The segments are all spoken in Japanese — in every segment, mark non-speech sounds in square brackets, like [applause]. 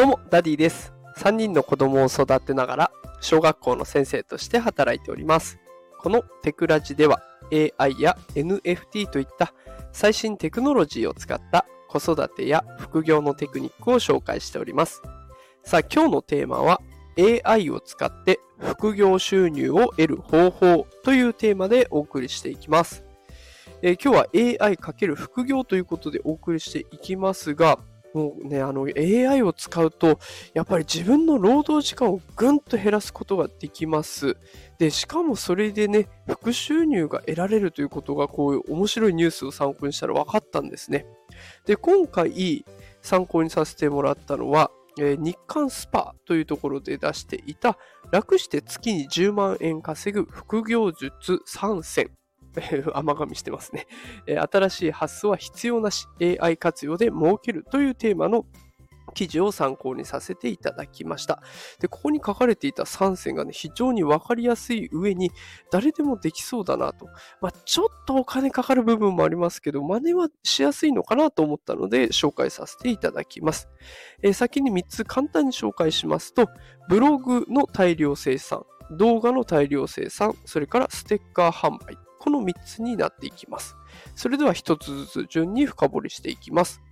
どうも、ダディです。3人の子供を育てながら、小学校の先生として働いております。このテクラジでは、AI や NFT といった最新テクノロジーを使った子育てや副業のテクニックを紹介しております。さあ、今日のテーマは、AI を使って副業収入を得る方法というテーマでお送りしていきます。えー、今日は AI× 副業ということでお送りしていきますが、もうね、あの AI を使うと、やっぱり自分の労働時間をぐんと減らすことができます。で、しかもそれでね、副収入が得られるということが、こういう面白いニュースを参考にしたら分かったんですね。で、今回参考にさせてもらったのは、えー、日刊スパというところで出していた、楽して月に10万円稼ぐ副業術3選 [laughs] 甘噛みしてますね。新しい発想は必要なし、AI 活用で儲けるというテーマの記事を参考にさせていただきました。で、ここに書かれていた3選がね、非常にわかりやすい上に、誰でもできそうだなと。まあ、ちょっとお金かかる部分もありますけど、真似はしやすいのかなと思ったので、紹介させていただきます。えー、先に3つ簡単に紹介しますと、ブログの大量生産、動画の大量生産、それからステッカー販売。この3つになっていきます。それでは1つずつ順に深掘りしていきます。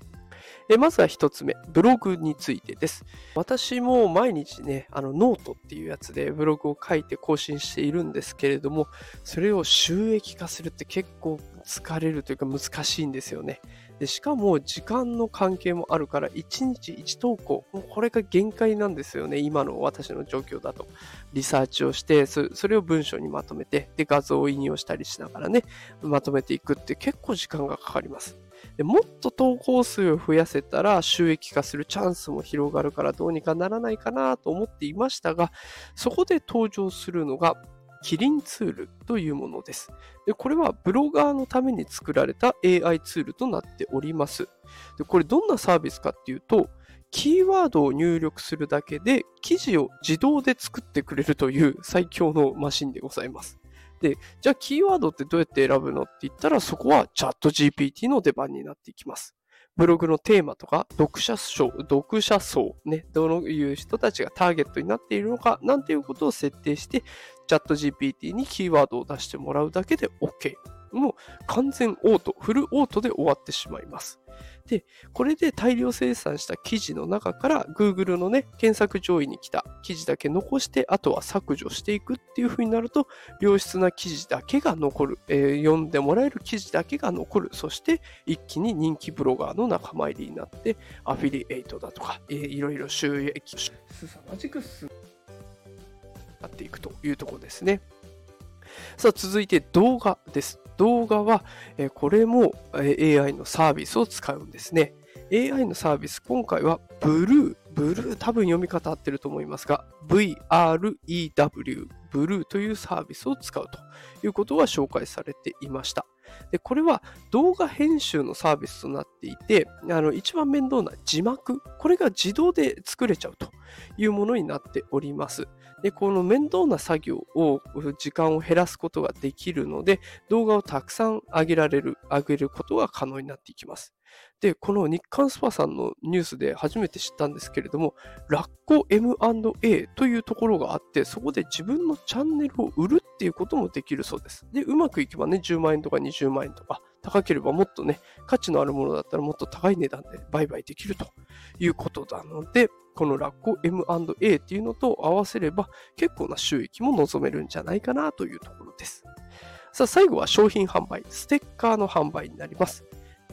えまずは1つ目、ブログについてです。私も毎日ね、あのノートっていうやつでブログを書いて更新しているんですけれども、それを収益化するって結構疲れるというか難しいんですよね。でしかも時間の関係もあるから1日1投稿もうこれが限界なんですよね今の私の状況だとリサーチをしてそれを文章にまとめてで画像を引用したりしながらねまとめていくって結構時間がかかりますでもっと投稿数を増やせたら収益化するチャンスも広がるからどうにかならないかなと思っていましたがそこで登場するのがキリンツールというものです。でこれはブロガーのために作られた AI ツールとなっております。でこれどんなサービスかっていうと、キーワードを入力するだけで記事を自動で作ってくれるという最強のマシンでございます。で、じゃあキーワードってどうやって選ぶのって言ったらそこはチャット GPT の出番になっていきます。ブログのテーマとか、読者層、読者層、ね、どういう人たちがターゲットになっているのか、なんていうことを設定して、チャット GPT にキーワードを出してもらうだけで OK。もう完全オート、フルオートで終わってしまいます。で、これで大量生産した記事の中から Google のね、検索上位に来た記事だけ残して、あとは削除していくっていう風になると、良質な記事だけが残る、えー、読んでもらえる記事だけが残る、そして一気に人気ブロガーの仲間入りになって、アフィリエイトだとか、えー、いろいろ収益、すさまじく進なっていくというところですね。さあ、続いて動画です。動画は、えこれも AI のサービスを使うんですね。AI のサービス、今回はブルー、ブルー多分読み方合ってると思いますが、VREW、ブルーというサービスを使うということが紹介されていました。で、これは動画編集のサービスとなっていて、あの一番面倒な字幕、これが自動で作れちゃうというものになっております。で、この面倒な作業を、時間を減らすことができるので、動画をたくさん上げられる、上げることが可能になっていきます。で、この日刊スパさんのニュースで初めて知ったんですけれども、ラッコ M&A というところがあって、そこで自分のチャンネルを売るっていうこともできるそうです。で、うまくいけばね、10万円とか20万円とか、高ければもっとね、価値のあるものだったらもっと高い値段で売買できるということなので、このラッコ M&A っていうのと合わせれば結構な収益も望めるんじゃないかなというところです。さあ、最後は商品販売、ステッカーの販売になります。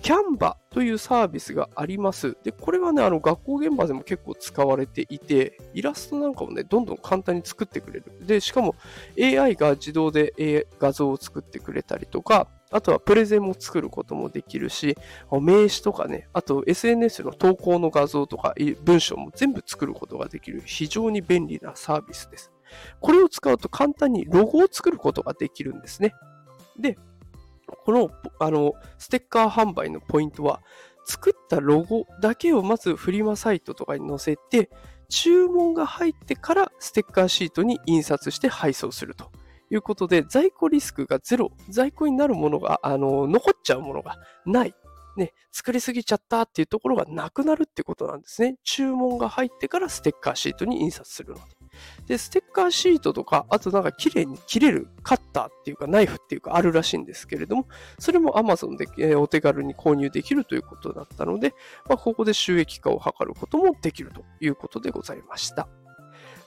キャンバというサービスがあります。で、これはね、あの学校現場でも結構使われていて、イラストなんかもね、どんどん簡単に作ってくれる。で、しかも AI が自動で画像を作ってくれたりとか、あとはプレゼンも作ることもできるし、名刺とかね、あと SNS の投稿の画像とか文章も全部作ることができる非常に便利なサービスです。これを使うと簡単にロゴを作ることができるんですね。で、このあのステッカー販売のポイントは、作ったロゴだけをまずフリマサイトとかに載せて、注文が入ってからステッカーシートに印刷して配送するということで、在庫リスクがゼロ、在庫になるものが、あの、残っちゃうものがない。ね、作りすぎちゃったっていうところがなくなるってことなんですね。注文が入ってからステッカーシートに印刷するので。で、ステッカーシートとか、あとなんか綺麗に切れるカッターっていうかナイフっていうかあるらしいんですけれども、それも Amazon で、えお手軽に購入できるということだったので、まあ、ここで収益化を図ることもできるということでございました。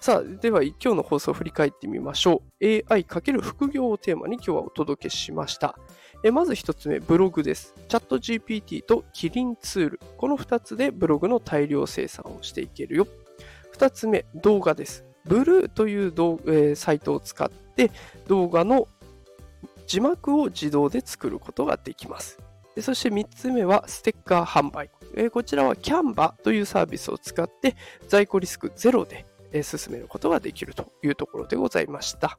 さあ、では今日の放送を振り返ってみましょう。AI× 副業をテーマに今日はお届けしました。えまず一つ目、ブログです。チャット GPT とキリンツール。この二つでブログの大量生産をしていけるよ。二つ目、動画です。ブルーという、えー、サイトを使って動画の字幕を自動で作ることができます。でそして3つ目はステッカー販売。えー、こちらは Canva というサービスを使って在庫リスクゼロで進めることができるというところでございました。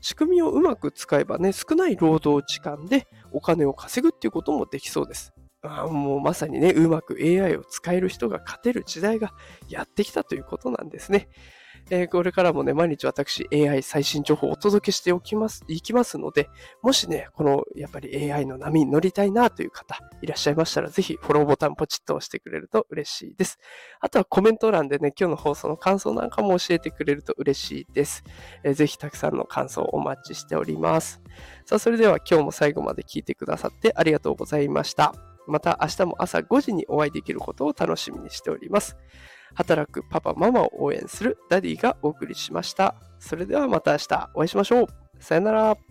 仕組みをうまく使えばね、少ない労働時間でお金を稼ぐっていうこともできそうです。あもうまさにね、うまく AI を使える人が勝てる時代がやってきたということなんですね。えー、これからもね、毎日私 AI 最新情報をお届けしておきます、いきますので、もしね、このやっぱり AI の波に乗りたいなという方いらっしゃいましたら、ぜひフォローボタンポチッと押してくれると嬉しいです。あとはコメント欄でね、今日の放送の感想なんかも教えてくれると嬉しいです。えー、ぜひたくさんの感想をお待ちしております。さあ、それでは今日も最後まで聞いてくださってありがとうございました。また明日も朝5時にお会いできることを楽しみにしております。働くパパママを応援するダディがお送りしました。それではまた明日お会いしましょう。さよなら。